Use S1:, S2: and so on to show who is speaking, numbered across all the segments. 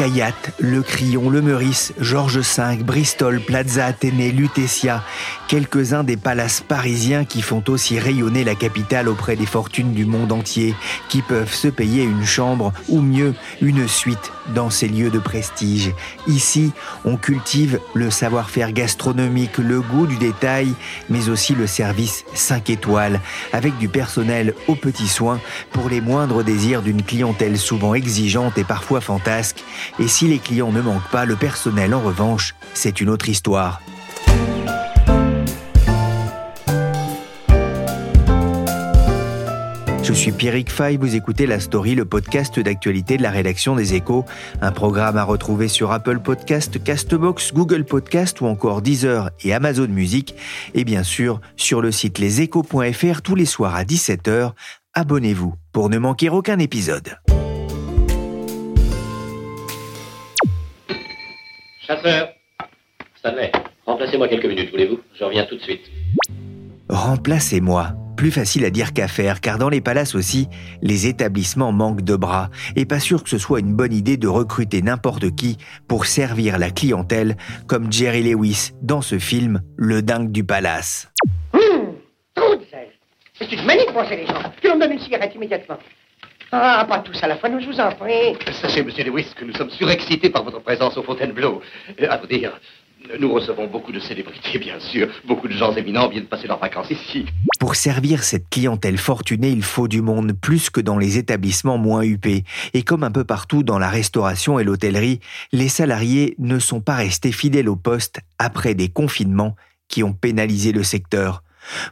S1: Hayat, Le Crillon, Le Meurice, Georges V, Bristol, Plaza Athénée, Lutetia, quelques-uns des palaces parisiens qui font aussi rayonner la capitale auprès des fortunes du monde entier, qui peuvent se payer une chambre ou mieux une suite dans ces lieux de prestige. Ici, on cultive le savoir-faire gastronomique, le goût du détail, mais aussi le service 5 étoiles, avec du personnel aux petits soins pour les moindres désirs d'une clientèle souvent exigeante et parfois fantasque. Et si les clients ne manquent pas, le personnel en revanche, c'est une autre histoire. Je suis Pierrick Fay, vous écoutez La Story, le podcast d'actualité de la rédaction des Échos, un programme à retrouver sur Apple Podcast, Castbox, Google Podcast ou encore Deezer et Amazon Music, et bien sûr sur le site leséchos.fr tous les soirs à 17h. Abonnez-vous pour ne manquer aucun épisode.
S2: Chasseur Stanley, remplacez-moi quelques minutes, voulez-vous? Je reviens tout de suite.
S1: Remplacez-moi. Plus facile à dire qu'à faire, car dans les palaces aussi, les établissements manquent de bras, et pas sûr que ce soit une bonne idée de recruter n'importe qui pour servir la clientèle, comme Jerry Lewis dans ce film Le dingue du palace.
S3: Trop de. C'est une manie de penser les gens. Que l'on me donne une cigarette immédiatement. Ah, pas tous à la fois, nous je vous en prie.
S4: Sachez, monsieur Lewis, que nous sommes surexcités par votre présence au Fontainebleau. Euh, à vous dire, nous recevons beaucoup de célébrités, bien sûr. Beaucoup de gens éminents viennent passer leurs vacances ici.
S1: Pour servir cette clientèle fortunée, il faut du monde plus que dans les établissements moins huppés. Et comme un peu partout dans la restauration et l'hôtellerie, les salariés ne sont pas restés fidèles au poste après des confinements qui ont pénalisé le secteur.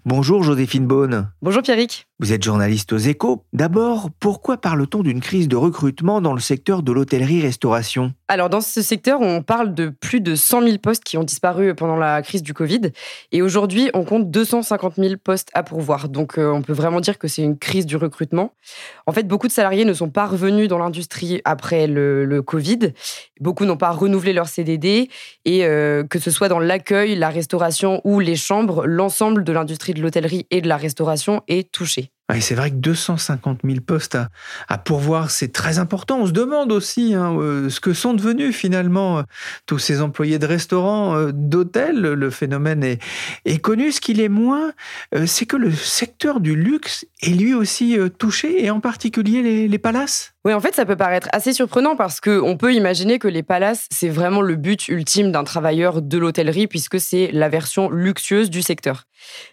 S1: Bonjour Joséphine Beaune.
S5: Bonjour Pierrick.
S1: Vous êtes journaliste aux échos. D'abord, pourquoi parle-t-on d'une crise de recrutement dans le secteur de l'hôtellerie-restauration?
S5: Alors dans ce secteur, on parle de plus de 100 000 postes qui ont disparu pendant la crise du Covid. Et aujourd'hui, on compte 250 000 postes à pourvoir. Donc euh, on peut vraiment dire que c'est une crise du recrutement. En fait, beaucoup de salariés ne sont pas revenus dans l'industrie après le, Covid. Beaucoup n'ont pas renouvelé leur CDD. Et euh, que ce soit dans l'accueil, la restauration ou les chambres, l'ensemble de l'industrie de l'hôtellerie et de la restauration est touché.
S1: Ouais, c'est vrai que 250 000 postes à, pourvoir, c'est très important. On se demande aussi hein, euh, ce que sont devenus finalement euh, tous ces employés de restaurants, euh, d'hôtels. Le phénomène est, connu. Ce qu'il est moins, c'est que le secteur du luxe est lui aussi touché, et en particulier les palaces.
S5: Oui, en fait, ça peut paraître assez surprenant parce qu'on peut imaginer que les palaces, c'est vraiment le but ultime d'un travailleur de l'hôtellerie puisque c'est la version luxueuse du secteur.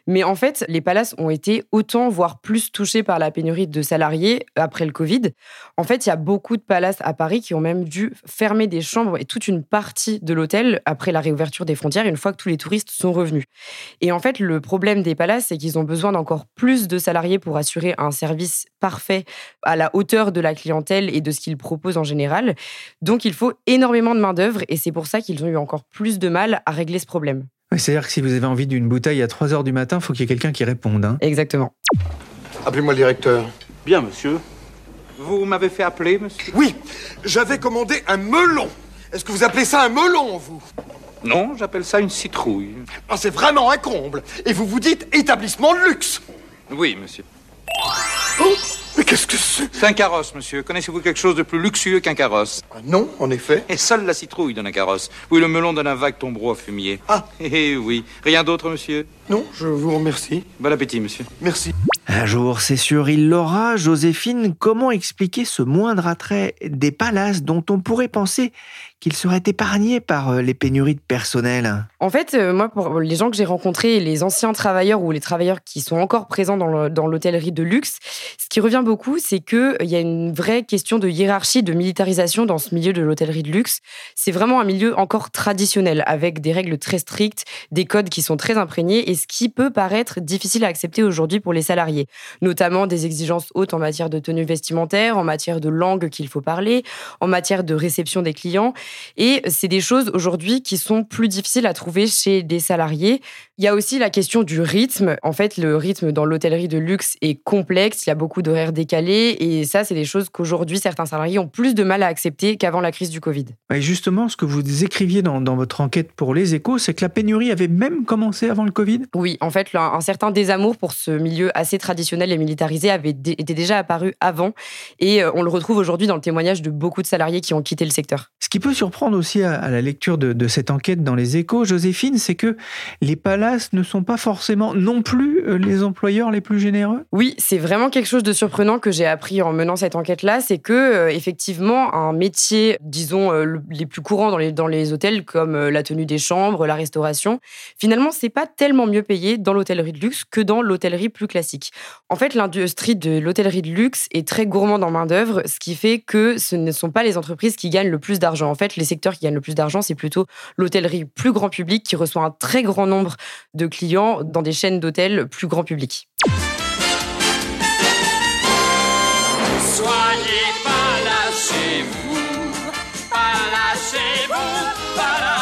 S5: Mais en fait, les palaces ont été autant, voire plus touchés par la pénurie de salariés après le Covid. En fait, il y a beaucoup de palaces à Paris qui ont même dû fermer des chambres et toute une partie de l'hôtel après la réouverture des frontières une fois que tous les touristes sont revenus. Et en fait, le problème des palaces, c'est qu'ils ont besoin d'encore plus de salariés pour assurer un service parfait à la hauteur de la clientèle et de ce qu'ils proposent en général. Donc il faut énormément de main-d'œuvre et c'est pour ça qu'ils ont eu encore plus de mal à régler ce problème.
S1: Ouais, C'est-à-dire que si vous avez envie d'une bouteille à 3 heures du matin, il faut qu'il y ait quelqu'un qui réponde. Hein.
S5: Exactement.
S6: Appelez-moi le directeur.
S7: Bien, monsieur. Vous m'avez fait appeler, monsieur?
S6: Oui, j'avais commandé un melon. Est-ce que vous appelez ça un melon, vous?
S7: Non, j'appelle ça une citrouille.
S6: Ah, C'est vraiment un comble. Et vous vous dites établissement de luxe.
S7: Oui, monsieur.
S6: Oh, mais qu'est-ce que c'est?
S7: C'est un carrosse, monsieur. Connaissez-vous quelque chose de plus luxueux qu'un carrosse?
S6: Ah, Non, en effet.
S7: Et seule la citrouille donne un carrosse. Oui, le melon donne un vague tombereau à fumier.
S6: Ah.
S7: Eh oui. Rien d'autre, monsieur?
S6: Non, je vous remercie.
S7: Bon appétit, monsieur.
S6: Merci.
S1: Un jour, c'est sûr, il l'aura. Joséphine, comment expliquer ce moindre attrait des palaces dont on pourrait penser qu'ils seraient épargnés par euh, les pénuries de personnel
S5: En fait, euh, moi, pour les gens que j'ai rencontrés, les anciens travailleurs ou les travailleurs qui sont encore présents dans le- dans l'hôtellerie de luxe, ce qui revient beaucoup, c'est qu'il y a une vraie question de hiérarchie, de militarisation dans ce milieu de l'hôtellerie de luxe. C'est vraiment un milieu encore traditionnel, avec des règles très strictes, des codes qui sont très imprégnés, et ce qui peut paraître difficile à accepter aujourd'hui pour les salariés, notamment des exigences hautes en matière de tenue vestimentaire, en matière de langue qu'il faut parler, en matière de réception des clients. Et c'est des choses aujourd'hui qui sont plus difficiles à trouver chez des salariés. Il y a aussi la question du rythme. En fait, le rythme dans l'hôtellerie de luxe est complexe. Il y a beaucoup d'horaires décalés. Et ça, c'est des choses qu'aujourd'hui, certains salariés ont plus de mal à accepter qu'avant la crise du Covid.
S8: Et justement, ce que vous écriviez dans, dans votre enquête pour les échos, c'est que la pénurie avait même commencé avant le Covid
S5: Oui, en fait, un, un certain désamour pour ce milieu assez traditionnel et militarisé avait était déjà apparu avant. Et euh, on le retrouve aujourd'hui dans le témoignage de beaucoup de salariés qui ont quitté le secteur.
S8: Ce qui peut surprendre aussi à, la lecture de, cette enquête dans les échos, Joséphine, c'est que les palaces ne sont pas forcément non plus euh, les employeurs les plus généreux?
S5: Oui, c'est vraiment quelque chose de surprenant que j'ai appris en menant cette enquête-là, c'est que euh, effectivement un métier, disons euh, le- les plus courants dans les hôtels comme la tenue des chambres, la restauration, finalement c'est pas tellement mieux payé dans l'hôtellerie de luxe que dans l'hôtellerie plus classique. En fait, l'industrie de l'hôtellerie de luxe est très gourmande en main d'œuvre, ce qui fait que ce ne sont pas les entreprises qui gagnent le plus d'argent. En fait, les secteurs qui gagnent le plus d'argent, c'est plutôt l'hôtellerie plus grand public qui reçoit un très grand nombre de clients dans des chaînes d'hôtels plus grand public.
S9: Soyez pas là chez vous, pas là chez vous, pas là.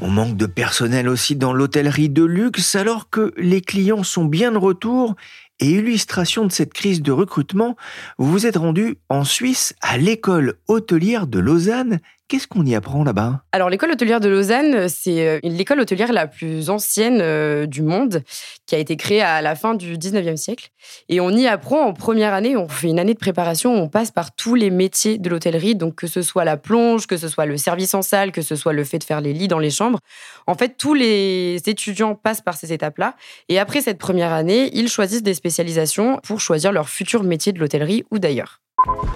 S1: On manque de personnel aussi dans l'hôtellerie de luxe alors que les clients sont bien de retour. Et illustration de cette crise de recrutement, vous vous êtes rendu en Suisse à l'école hôtelière de Lausanne. Qu'est-ce qu'on y apprend là-bas?
S5: Alors, l'école hôtelière de Lausanne, c'est euh, l'école hôtelière la plus ancienne euh, du monde, qui a été créée à la fin du 19e siècle. Et on y apprend en première année, on fait une année de préparation, on passe par tous les métiers de l'hôtellerie, donc que ce soit la plonge, que ce soit le service en salle, que ce soit le fait de faire les lits dans les chambres. En fait, tous les étudiants passent par ces étapes-là. Et après cette première année, ils choisissent des spécialisations pour choisir leur futur métier de l'hôtellerie ou d'ailleurs.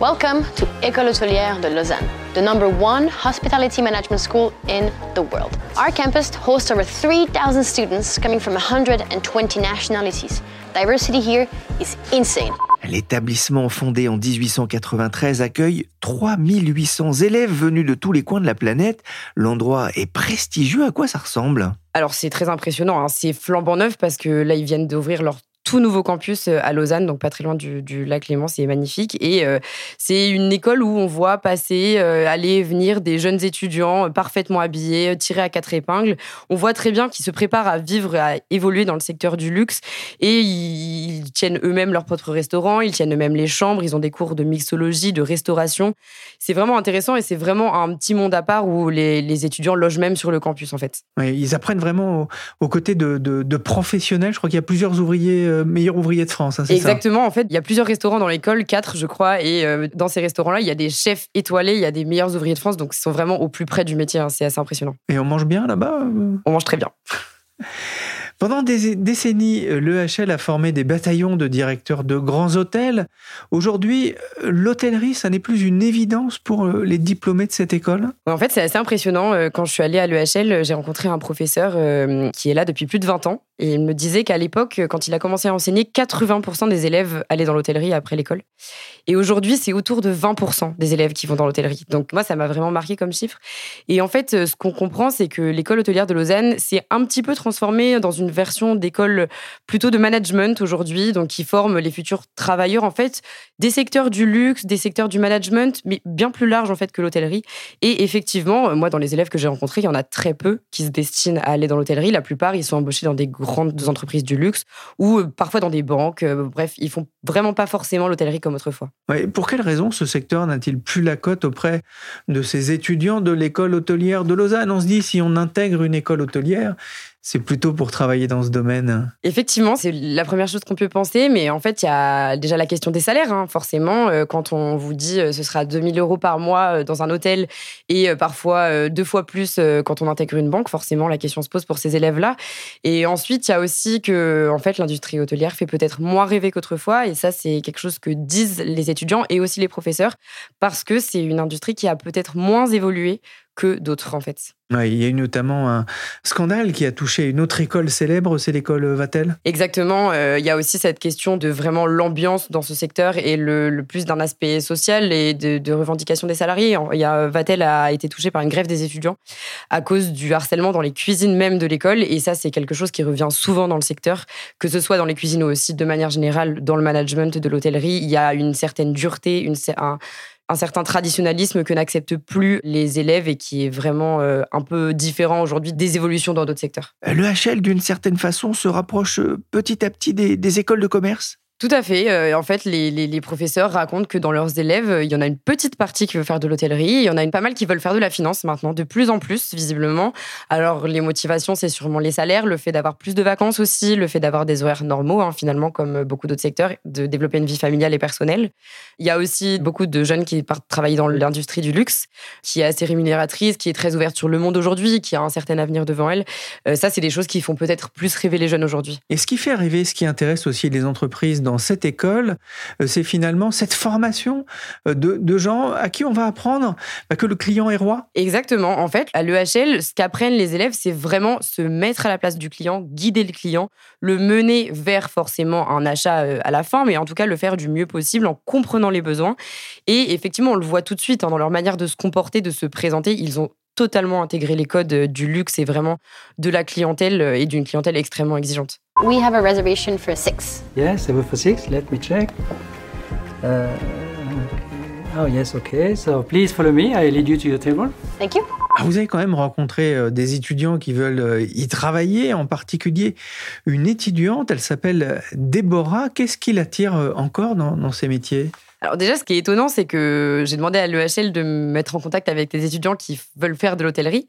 S10: Welcome to École Hôtelière de Lausanne, the number one hospitality management school in the world. Our campus hosts over 3,000 students coming from 120 nationalities. Diversity here is insane.
S1: L'établissement fondé en 1893 accueille 3800 élèves venus de tous les coins de la planète. L'endroit est prestigieux. À quoi ça ressemble?
S5: Alors c'est très impressionnant, hein. c'est flambant neuf parce que là ils viennent d'ouvrir leur tout nouveau campus euh, à Lausanne, donc pas très loin du, lac Léman, c'est magnifique. Et euh, c'est une école où on voit passer, euh, aller venir des jeunes étudiants euh, parfaitement habillés, tirés à quatre épingles. On voit très bien qu'ils se préparent à vivre, à évoluer dans le secteur du luxe. Et ils, tiennent eux-mêmes leur propre restaurant, ils tiennent eux-mêmes les chambres, ils ont des cours de mixologie, de restauration. C'est vraiment intéressant et c'est vraiment un petit monde à part où les, étudiants logent même sur le campus en fait.
S8: Ils apprennent vraiment au, au côté de, de- de professionnels. Je crois qu'il y a plusieurs ouvriers, euh, meilleurs ouvriers de France. hein, ça
S5: Exactement, en fait, il y a plusieurs restaurants dans l'école, quatre je crois, et euh, dans ces restaurants-là, il y a des chefs étoilés, il y a des meilleurs ouvriers de France, donc ils sont vraiment au plus près du métier, hein, c'est assez impressionnant.
S8: Et on mange bien là-bas euh?
S5: On mange très bien.
S8: Pendant des décennies, euh, l'EHL a formé des bataillons de directeurs de grands hôtels. Aujourd'hui, euh, l'hôtellerie, ça n'est plus une évidence pour euh, les diplômés de cette école?
S5: En fait, c'est assez impressionnant. Quand je suis allée à l'EHL, j'ai rencontré un professeur qui est là depuis plus de 20 ans. Et il me disait qu'à l'époque, quand il a commencé à enseigner, 80% des élèves allaient dans l'hôtellerie après l'école. Et aujourd'hui, c'est autour de 20% des élèves qui vont dans l'hôtellerie. Donc moi, ça m'a vraiment marqué comme chiffre. Et en fait, ce qu'on comprend, c'est que l'école hôtelière de Lausanne s'est un petit peu transformée dans une version d'école plutôt de management aujourd'hui, donc qui forme les futurs travailleurs en fait des secteurs du luxe, des secteurs du management, mais bien plus large en fait que l'hôtellerie. Et effectivement, euh, moi, dans les élèves que j'ai rencontrés, il y en a très peu qui se destinent à aller dans l'hôtellerie. La plupart, ils sont embauchés dans des grandes entreprises du luxe ou euh, parfois dans des banques. Euh, Bref, ils font vraiment pas forcément l'hôtellerie comme autrefois.
S8: Pour quelle raison ce secteur n'a-t-il plus la cote auprès de ces étudiants de l'école hôtelière de Lausanne? On se dit, si on intègre une école hôtelière, c'est plutôt pour travailler dans ce domaine
S5: Effectivement, c'est la première chose qu'on peut penser, mais en fait, il y a déjà la question des salaires. hein. Forcément, euh, quand on vous dit euh, ce sera 2000 euros par mois euh, dans un hôtel et parfois deux fois plus quand on intègre une banque, forcément, la question se pose pour ces élèves-là. Et ensuite, il y a aussi que en fait, l'industrie hôtelière fait peut-être moins rêver qu'autrefois, et ça, c'est quelque chose que disent les étudiants et aussi les professeurs, parce que c'est une industrie qui a peut-être moins évolué que d'autres, en fait.
S8: Il y a eu notamment un scandale qui a touché une autre école célèbre, c'est l'école Vatel.
S5: Exactement. euh, Il y a aussi cette question de vraiment l'ambiance dans ce secteur et le, plus d'un aspect social et de, de revendication des salariés. Il y a Vatel a été touché par une grève des étudiants à cause du harcèlement dans les cuisines même de l'école. Et ça, c'est quelque chose qui revient souvent dans le secteur, que ce soit dans les cuisines ou aussi de manière générale dans le management de l'hôtellerie. Il y a une certaine dureté, une, un, un certain traditionnalisme que n'acceptent plus les élèves et qui est vraiment euh, un peu différent aujourd'hui des évolutions dans d'autres secteurs.
S8: Le HL, d'une certaine façon, se rapproche euh, petit à petit des écoles de commerce?
S5: Tout à fait. Euh, en fait, les, professeurs racontent que dans leurs élèves, euh, il y en a une petite partie qui veut faire de l'hôtellerie, il y en a une pas mal qui veulent faire de la finance maintenant, de plus en plus, visiblement. Alors, les motivations, c'est sûrement les salaires, le fait d'avoir plus de vacances aussi, le fait d'avoir des horaires normaux, hein, finalement, comme beaucoup d'autres secteurs, de développer une vie familiale et personnelle. Il y a aussi beaucoup de jeunes qui partent travailler dans l'industrie du luxe, qui est assez rémunératrice, qui est très ouverte sur le monde aujourd'hui, qui a un certain avenir devant elle. Euh, ça, c'est des choses qui font peut-être plus rêver les jeunes aujourd'hui.
S8: Et ce qui fait arriver, ce qui intéresse aussi les entreprises dans cette école, euh, c'est finalement cette formation euh, de, gens à qui on va apprendre bah, que le client est roi.
S5: Exactement. En fait, à l'EHL, ce qu'apprennent les élèves, c'est vraiment se mettre à la place du client, guider le client, le mener vers forcément un achat euh, à la fin, mais en tout cas le faire du mieux possible en comprenant les besoins. Et effectivement, on le voit tout de suite hein, dans leur manière de se comporter, de se présenter. Ils ont totalement intégré les codes du luxe et vraiment de la clientèle et d'une clientèle extrêmement exigeante.
S10: We have a reservation for six.
S11: Yes, for six? Let me check. Uh, oh yes, okay. So please follow me. I lead you to your table.
S10: Thank you.
S8: Ah, Vous avez quand même rencontré euh, des étudiants qui veulent euh, y travailler, en particulier une étudiante, elle s'appelle Déborah. Qu'est-ce qui l'attire euh, encore dans, dans ces métiers?
S5: Alors déjà, ce qui est étonnant, c'est que j'ai demandé à l'EHL de me mettre en contact avec des étudiants qui veulent faire de l'hôtellerie.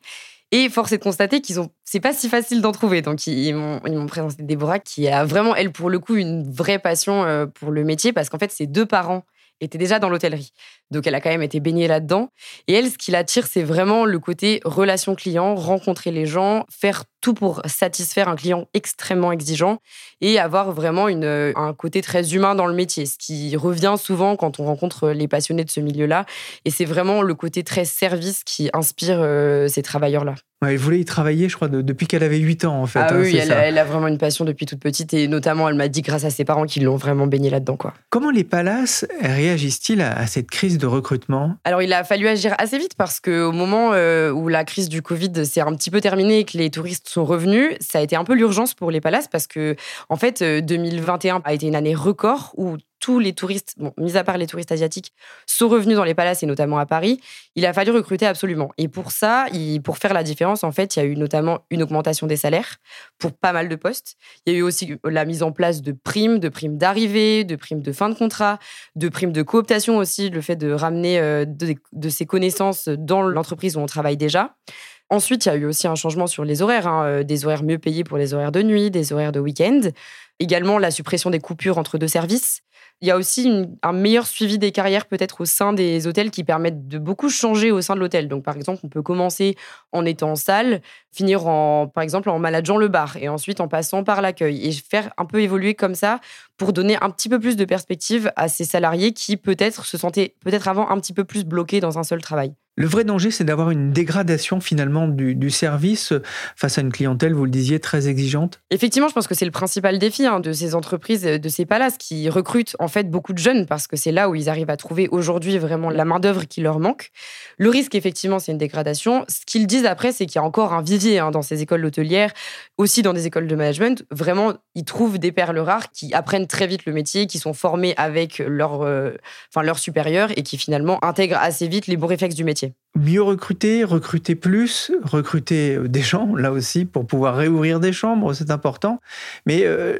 S5: Et force est de constater qu'ils ont, c'est pas si facile d'en trouver. Donc ils m'ont, ils m'ont présenté Déborah qui a vraiment, elle, pour le coup, une vraie passion euh, pour le métier parce qu'en fait, ses deux parents étaient déjà dans l'hôtellerie. Donc elle a quand même été baignée là-dedans. Et elle, ce qui l'attire, c'est vraiment le côté relation client, rencontrer les gens, faire tout pour satisfaire un client extrêmement exigeant et avoir vraiment une, euh, un côté très humain dans le métier, ce qui revient souvent quand on rencontre les passionnés de ce milieu-là. Et c'est vraiment le côté très service qui inspire euh, ces travailleurs-là.
S8: Ouais, Elle voulait y travailler, je crois, de- depuis qu'elle avait 8 ans, en fait.
S5: ah
S8: hein,
S5: oui, elle, a vraiment une passion depuis toute petite et notamment, elle m'a dit grâce à ses parents qui l'ont vraiment baignée là-dedans. quoi.
S8: Comment les palaces réagissent-ils à, à cette crise de recrutement?
S5: Alors, il a fallu agir assez vite parce qu'au moment euh, où la crise du Covid s'est un petit peu terminée et que les touristes sont revenus, ça a été un peu l'urgence pour les palaces parce que, en fait, euh, 2021 a été une année record où tous les touristes, bon, mis à part les touristes asiatiques, sont revenus dans les palaces et notamment à Paris. Il a fallu recruter absolument. Et pour ça, pour faire la différence, en fait, il y a eu notamment une augmentation des salaires pour pas mal de postes. Il y a eu aussi la mise en place de primes, de primes d'arrivée, de primes de fin de contrat, de primes de cooptation aussi, le fait de ramener euh, de, de ses connaissances dans l'entreprise où on travaille déjà. Ensuite, il y a eu aussi un changement sur les horaires, hein, euh, des horaires mieux payés pour les horaires de nuit, des horaires de week-end. Également, la suppression des coupures entre deux services. Il y a aussi un meilleur suivi des carrières peut-être au sein des hôtels qui permettent de beaucoup changer au sein de l'hôtel. Donc, par exemple, on peut commencer en étant en salle, finir en, par exemple, en manageant le bar et ensuite en passant par l'accueil et faire un peu évoluer comme ça pour donner un petit peu plus de perspective à ces salariés qui peut-être se sentaient peut-être avant un petit peu plus bloqués dans un seul travail.
S8: Le vrai danger, c'est d'avoir une dégradation finalement du, service face à une clientèle, vous le disiez, très exigeante?
S5: Effectivement, je pense que c'est le principal défi hein, de ces entreprises, de ces palaces qui recrutent en fait beaucoup de jeunes parce que c'est là où ils arrivent à trouver aujourd'hui vraiment la main-d'œuvre qui leur manque. Le risque, effectivement, c'est une dégradation. Ce qu'ils disent après, c'est qu'il y a encore un vivier hein, dans ces écoles hôtelières, aussi dans des écoles de management. Vraiment, ils trouvent des perles rares qui apprennent très vite le métier, qui sont formés avec leur, euh, enfin, leur supérieur et qui finalement intègrent assez vite les bons réflexes du métier.
S8: Mieux recruter, recruter plus, recruter euh, des gens, là aussi, pour pouvoir réouvrir des chambres, c'est important. Mais euh,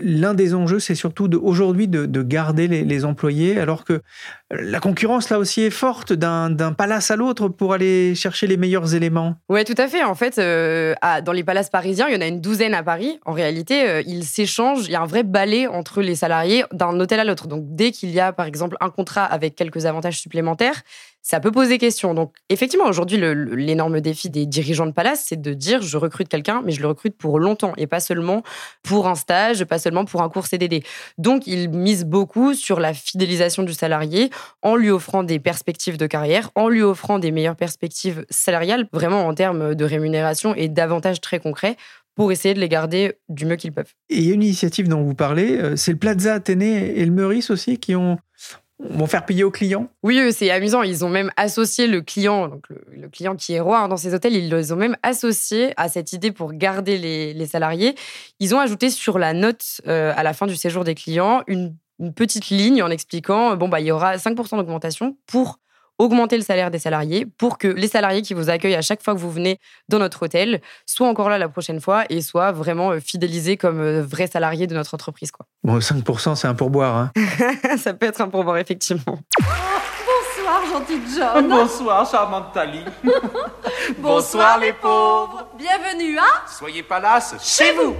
S8: l'un des enjeux, c'est surtout de, aujourd'hui de, de garder les, les, employés, alors que la concurrence, là aussi, est forte d'un, d'un palace à l'autre pour aller chercher les meilleurs éléments.
S5: Oui, tout à fait. En fait, euh, à, dans les palaces parisiens, il y en a une douzaine à Paris. En réalité, euh, ils s'échangent, il y a un vrai balai entre les salariés d'un hôtel à l'autre. Donc, dès qu'il y a, par exemple, un contrat avec quelques avantages supplémentaires, ça peut poser question. Donc, effectivement, aujourd'hui, l'énorme défi des dirigeants de palace, c'est de dire je recrute quelqu'un, mais je le recrute pour longtemps et pas seulement pour un stage, pas seulement pour un cours CDD. Donc, ils misent beaucoup sur la fidélisation du salarié en lui offrant des perspectives de carrière, en lui offrant des meilleures perspectives salariales, vraiment en termes de rémunération et d'avantages très concrets pour essayer de les garder du mieux qu'ils peuvent.
S8: Et il y a une initiative dont vous parlez, euh, c'est le Plaza Athénée et le Meurice aussi qui ont vont faire payer aux clients?
S5: Oui, c'est amusant. Ils ont même associé le client, donc le, client qui est roi dans ces hôtels, ils les ont même associé à cette idée pour garder les, les salariés. Ils ont ajouté sur la note euh, à la fin du séjour des clients une, une petite ligne en expliquant bon bah il y aura 5% d'augmentation pour augmenter le salaire des salariés pour que les salariés qui vous accueillent à chaque fois que vous venez dans notre hôtel soient encore là la prochaine fois et soient vraiment euh, fidélisés comme euh, vrais salariés de notre entreprise. Quoi.
S8: Bon, 5%, c'est un pourboire. Hein.
S5: Ça peut être un pourboire, effectivement.
S12: Bonsoir, gentil John.
S13: Bonsoir, charmante Tali.
S12: Bonsoir, Bonsoir, les pauvres. Bienvenue à...
S13: Soyez palace chez vous.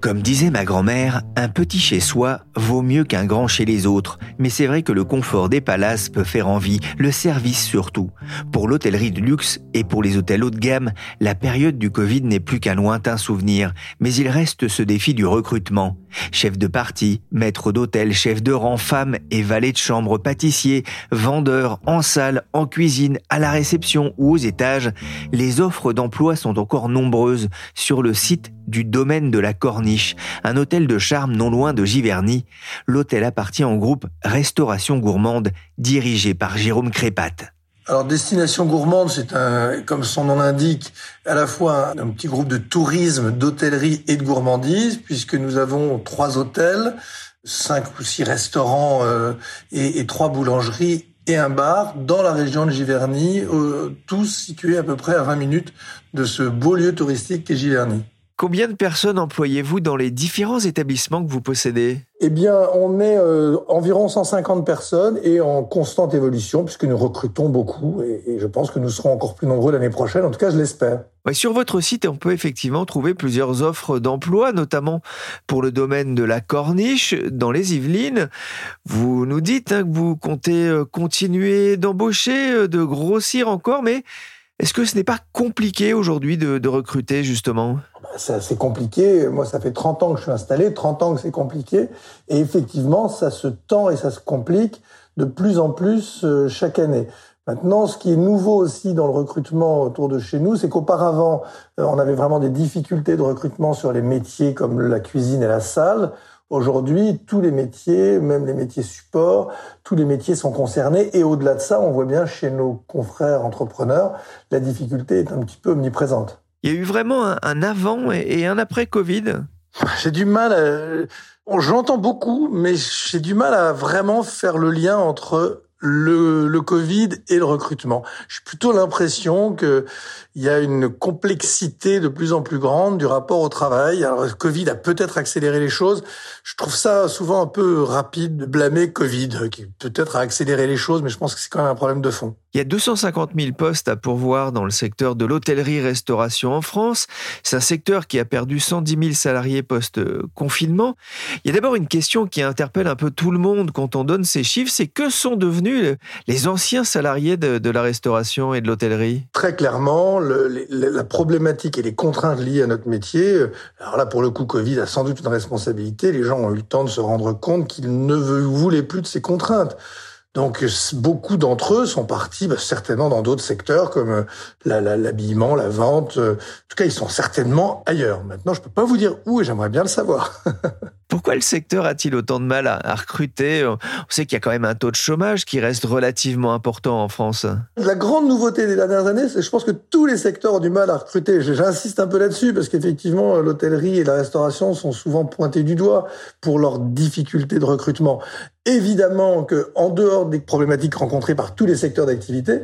S1: Comme disait ma grand-mère, un petit chez soi vaut mieux qu'un grand chez les autres, mais c'est vrai que le confort des palaces peut faire envie, le service surtout. Pour l'hôtellerie de luxe et pour les hôtels haut de gamme, la période du Covid n'est plus qu'un lointain souvenir, mais il reste ce défi du recrutement. Chef de partie, maître d'hôtel, chef de rang, femme et valet de chambre, pâtissier, vendeur, en salle, en cuisine, à la réception ou aux étages, les offres d'emploi sont encore nombreuses sur le site du domaine de la Corniche, un hôtel de charme non loin de Giverny. L'hôtel appartient au groupe Restauration Gourmande, dirigé par Jérôme Crépat.
S14: Alors, Destination Gourmande, c'est un, comme son nom l'indique, à la fois un, petit groupe de tourisme, d'hôtellerie et de gourmandise, puisque nous avons trois hôtels, cinq ou six restaurants euh, et, et, trois boulangeries et un bar dans la région de Giverny, euh, tous situés à peu près à 20 minutes de ce beau lieu touristique qu'est Giverny.
S8: Combien de personnes employez-vous dans les différents établissements que vous possédez?
S14: Eh bien, on est euh, environ 150 personnes et en constante évolution puisque nous recrutons beaucoup et, et je pense que nous serons encore plus nombreux l'année prochaine. En tout cas, je l'espère.
S8: Ouais, sur votre site, on peut effectivement trouver plusieurs offres d'emploi, notamment pour le domaine de la corniche dans les Yvelines. Vous nous dites hein, que vous comptez euh, continuer d'embaucher, euh, de grossir encore, mais est-ce que ce n'est pas compliqué aujourd'hui de, de, recruter justement?
S14: C'est compliqué. Moi, ça fait 30 ans que je suis installé, 30 ans que c'est compliqué. Et effectivement, ça se tend et ça se complique de plus en plus euh, chaque année. Maintenant, ce qui est nouveau aussi dans le recrutement autour de chez nous, c'est qu'auparavant, euh, on avait vraiment des difficultés de recrutement sur les métiers comme la cuisine et la salle. Aujourd'hui, tous les métiers, même les métiers support, tous les métiers sont concernés. Et au-delà de ça, on voit bien chez nos confrères entrepreneurs, la difficulté est un petit peu omniprésente.
S8: Il y a eu vraiment un, avant et un après Covid
S14: J'ai du mal à... J'entends beaucoup, mais j'ai du mal à vraiment faire le lien entre le, le Covid et le recrutement. J'ai plutôt l'impression que il y a une complexité de plus en plus grande du rapport au travail. Alors, le Covid a peut-être accéléré les choses. Je trouve ça souvent un peu rapide de blâmer Covid, qui peut-être a accéléré les choses, mais je pense que c'est quand même un problème de fond.
S8: Il y a 250 000 postes à pourvoir dans le secteur de l'hôtellerie-restauration en France. C'est un secteur qui a perdu 110 000 salariés post-confinement. Il y a d'abord une question qui interpelle un peu tout le monde quand on donne ces chiffres, c'est que sont devenus les anciens salariés de, la restauration et de l'hôtellerie?
S14: Très clairement, la problématique et les contraintes liées à notre métier, alors là, pour le coup, Covid a sans doute une responsabilité. Les gens ont eu le temps de se rendre compte qu'ils ne voulaient plus de ces contraintes. Donc beaucoup d'entre eux sont partis bah, certainement dans d'autres secteurs comme l'habillement, la, vente. En tout cas, ils sont certainement ailleurs. Maintenant, je peux pas vous dire où et j'aimerais bien le savoir.
S1: Pourquoi le secteur a-t-il autant de mal à, recruter? On sait qu'il y a quand même un taux de chômage qui reste relativement important en France.
S14: La grande nouveauté des dernières années, c'est je pense que tous les secteurs ont du mal à recruter. J'insiste un peu là-dessus parce qu'effectivement, l'hôtellerie et la restauration sont souvent pointés du doigt pour leurs difficultés de recrutement. Évidemment que, en dehors des problématiques rencontrées par tous les secteurs d'activité,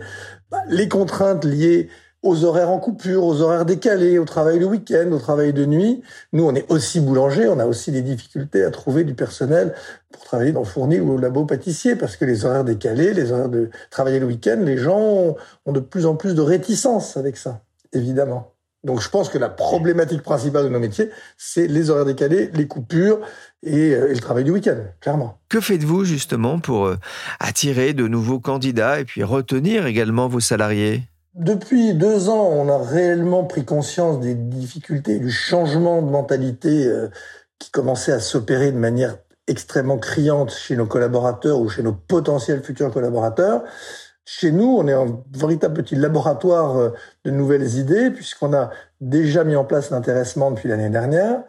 S14: bah, les contraintes liées aux horaires en coupure, aux horaires décalés, au travail le week-end, au travail de nuit. Nous, on est aussi boulanger, on a aussi des difficultés à trouver du personnel pour travailler dans le fournil ou au labo pâtissier, parce que les horaires décalés, les horaires de travailler le week-end, les gens ont de plus en plus de réticence avec ça, évidemment. Donc je pense que la problématique principale de nos métiers, c'est les horaires décalés, les coupures et, euh, le travail du week-end, clairement.
S1: Que faites-vous justement pour euh, attirer de nouveaux candidats et puis retenir également vos salariés?
S14: Depuis deux ans, on a réellement pris conscience des difficultés, du changement de mentalité euh, qui commençait à s'opérer de manière extrêmement criante chez nos collaborateurs ou chez nos potentiels futurs collaborateurs. Chez nous, on est un véritable petit laboratoire euh, de nouvelles idées puisqu'on a déjà mis en place l'intéressement depuis l'année dernière.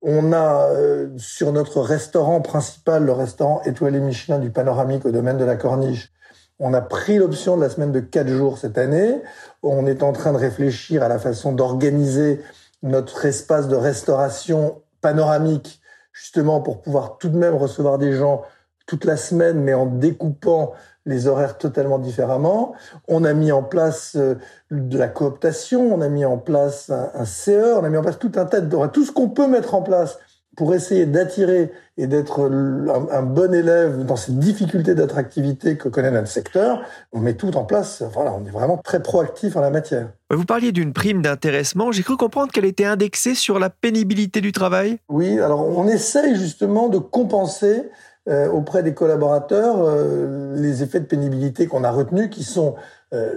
S14: On a euh, sur notre restaurant principal, le restaurant étoilé Michelin du Panoramique au domaine de la Corniche, on a pris l'option de la semaine de quatre jours cette année. On est en train de réfléchir à la façon d'organiser notre espace de restauration panoramique, justement pour pouvoir tout de même recevoir des gens toute la semaine, mais en découpant les horaires totalement différemment. On a mis en place euh, de la cooptation, on a mis en place un CE, on a mis en place tout un tas de... tout ce qu'on peut mettre en place pour essayer d'attirer et d'être un, bon élève dans ces difficultés d'attractivité que connaît notre secteur, on met tout en place. Voilà, on est vraiment très proactif en la matière.
S1: Vous parliez d'une prime d'intéressement. J'ai cru comprendre qu'elle était indexée sur la pénibilité du travail.
S14: Oui, alors on essaye justement de compenser euh, auprès des collaborateurs euh, les effets de pénibilité qu'on a retenus, qui sont euh,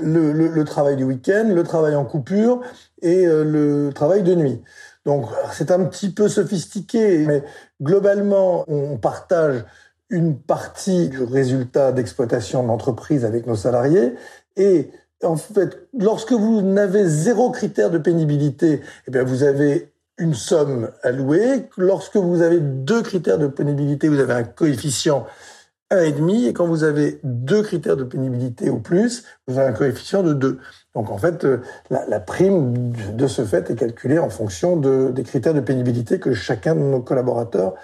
S14: le, le, le, travail du week-end, le travail en coupure et le travail de nuit. Donc c'est un petit peu sophistiqué, mais globalement, on partage une partie du résultat d'exploitation de l'entreprise avec nos salariés. Et en fait, lorsque vous n'avez zéro critère de pénibilité, eh bien vous avez une somme allouée. Lorsque vous avez deux critères de pénibilité, vous avez un coefficient 1,5. Et quand vous avez deux critères de pénibilité ou plus, vous avez un coefficient de 2. Donc en fait, euh, la, prime de ce fait est calculée en fonction de, des critères de pénibilité que chacun de nos collaborateurs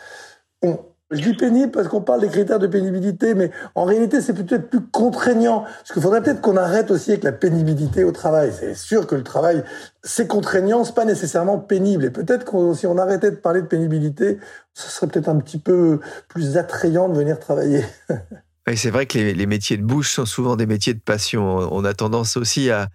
S14: ont. Je dis pénible parce qu'on parle des critères de pénibilité, mais en réalité, c'est peut-être plus contraignant. Parce qu'il faudrait peut-être qu'on arrête aussi avec la pénibilité au travail. C'est sûr que le travail, c'est contraignant, c'est pas nécessairement pénible. Et peut-être que si on arrêtait de parler de pénibilité, ce serait peut-être un petit peu plus attrayant de venir travailler.
S1: Oui, c'est vrai que les, métiers de bouche sont souvent des métiers de passion. On a tendance aussi à,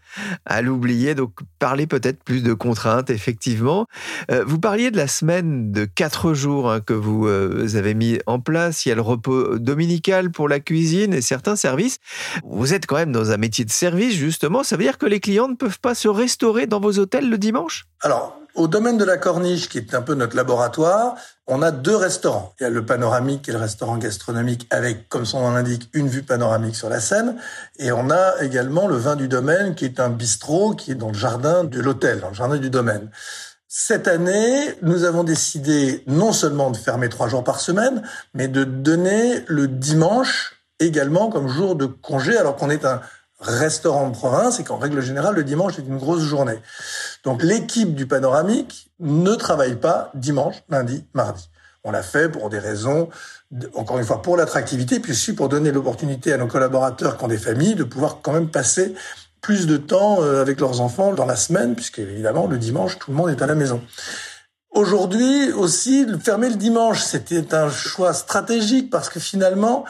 S1: à l'oublier. Donc, parler peut-être plus de contraintes, effectivement. Euh, vous parliez de la semaine de quatre jours hein, que vous, euh, avez mis en place. Il y a le repos dominical pour la cuisine et certains services. Vous êtes quand même dans un métier de service, justement. Ça veut dire que les clients ne peuvent pas se restaurer dans vos hôtels le dimanche?
S14: Alors, au domaine de la Corniche, qui est un peu notre laboratoire, on a deux restaurants. Il y a le panoramique et le restaurant gastronomique avec, comme son nom l'indique, une vue panoramique sur la Seine. Et on a également le vin du domaine, qui est un bistrot qui est dans le jardin de l'hôtel, dans le jardin du domaine. Cette année, nous avons décidé non seulement de fermer trois jours par semaine, mais de donner le dimanche également comme jour de congé, alors qu'on est un restaurant de province et qu'en règle générale, le dimanche est une grosse journée. Donc l'équipe du panoramique ne travaille pas dimanche, lundi, mardi. On l'a fait pour des raisons, encore une fois, pour l'attractivité, puis aussi pour donner l'opportunité à nos collaborateurs qui ont des familles de pouvoir quand même passer plus de temps euh, avec leurs enfants dans la semaine, puisque évidemment, le dimanche, tout le monde est à la maison. Aujourd'hui aussi, fermer le dimanche, c'était un choix stratégique parce que finalement,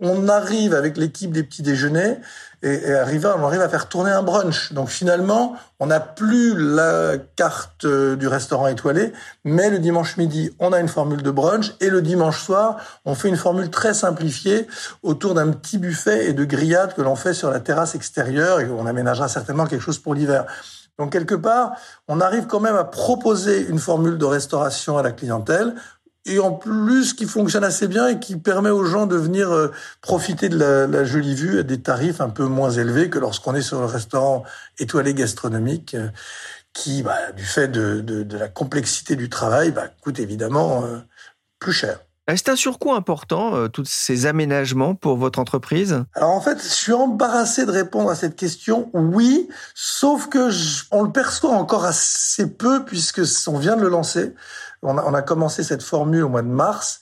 S14: on arrive avec l'équipe des petits déjeuners et, arrive, on arrive à faire tourner un brunch. Donc finalement, on n'a plus la carte euh, du restaurant étoilé, mais le dimanche midi, on a une formule de brunch et le dimanche soir, on fait une formule très simplifiée autour d'un petit buffet et de grillades que l'on fait sur la terrasse extérieure et on aménagera certainement quelque chose pour l'hiver. Donc quelque part, on arrive quand même à proposer une formule de restauration à la clientèle et en plus qui fonctionne assez bien et qui permet aux gens de venir euh, profiter de la, la jolie vue à des tarifs un peu moins élevés que lorsqu'on est sur le restaurant étoilé gastronomique euh, qui, bah, du fait de, de, de, la complexité du travail, bah, coûte évidemment euh, plus cher.
S8: C'est un surcoût important, euh, tous ces aménagements pour votre entreprise?
S14: Alors en fait, je suis embarrassé de répondre à cette question. Oui, sauf que je, on le perçoit encore assez peu puisque on vient de le lancer. On a, commencé cette formule au mois de mars.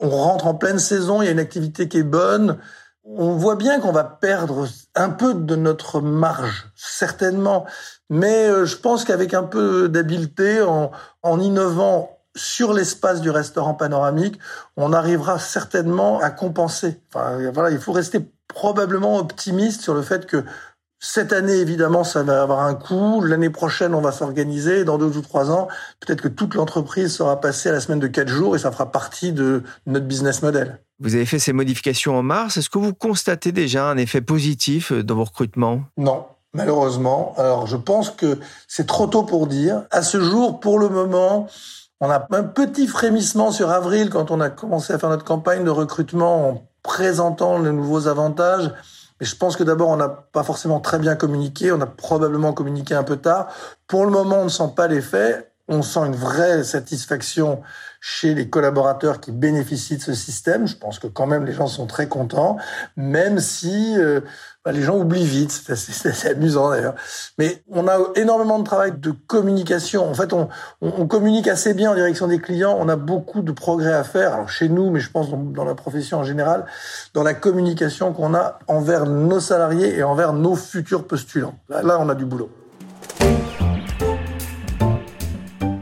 S14: On rentre en pleine saison, il y a une activité qui est bonne. On voit bien qu'on va perdre un peu de notre marge, certainement. Mais euh, je pense qu'avec un peu d'habileté, en, innovant sur l'espace du restaurant panoramique, on arrivera certainement à compenser. Voilà, il faut rester probablement optimiste sur le fait que cette année, évidemment, ça va avoir un coût. L'année prochaine, on va s'organiser. Dans deux ou trois ans, peut-être que toute l'entreprise sera passée à la semaine de quatre jours et ça fera partie de notre business model.
S8: Vous avez fait ces modifications en mars. Est-ce que vous constatez déjà un effet positif dans vos recrutements?
S14: Non, malheureusement. Alors, je pense que c'est trop tôt pour dire. À ce jour, pour le moment, on a un petit frémissement sur avril quand on a commencé à faire notre campagne de recrutement en présentant les nouveaux avantages. Mais je pense que d'abord, on n'a pas forcément très bien communiqué. On a probablement communiqué un peu tard. Pour le moment, on ne sent pas l'effet. On sent une vraie satisfaction chez les collaborateurs qui bénéficient de ce système. Je pense que quand même les gens sont très contents, même si euh, bah, les gens oublient vite. C'est amusant d'ailleurs. Mais on a énormément de travail de communication. En fait, on, communique assez bien en direction des clients. On a beaucoup de progrès à faire. Alors chez nous, mais je pense dans, la profession en général, dans la communication qu'on a envers nos salariés et envers nos futurs postulants. Là on a du boulot.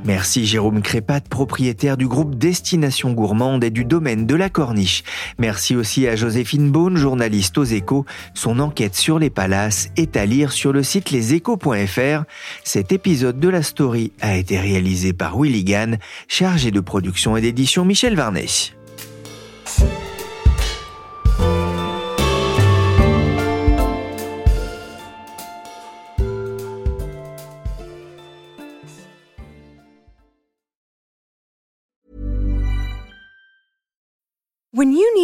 S1: Merci Jérôme Crépat, propriétaire du groupe Destination Gourmande et du domaine de la Corniche. Merci aussi à Joséphine Beaune, journaliste aux échos. Son enquête sur les palaces est à lire sur le site leséchos.fr. Cet épisode de la story a été réalisé par Willy Gann, chargé de production et d'édition Michel Varnet.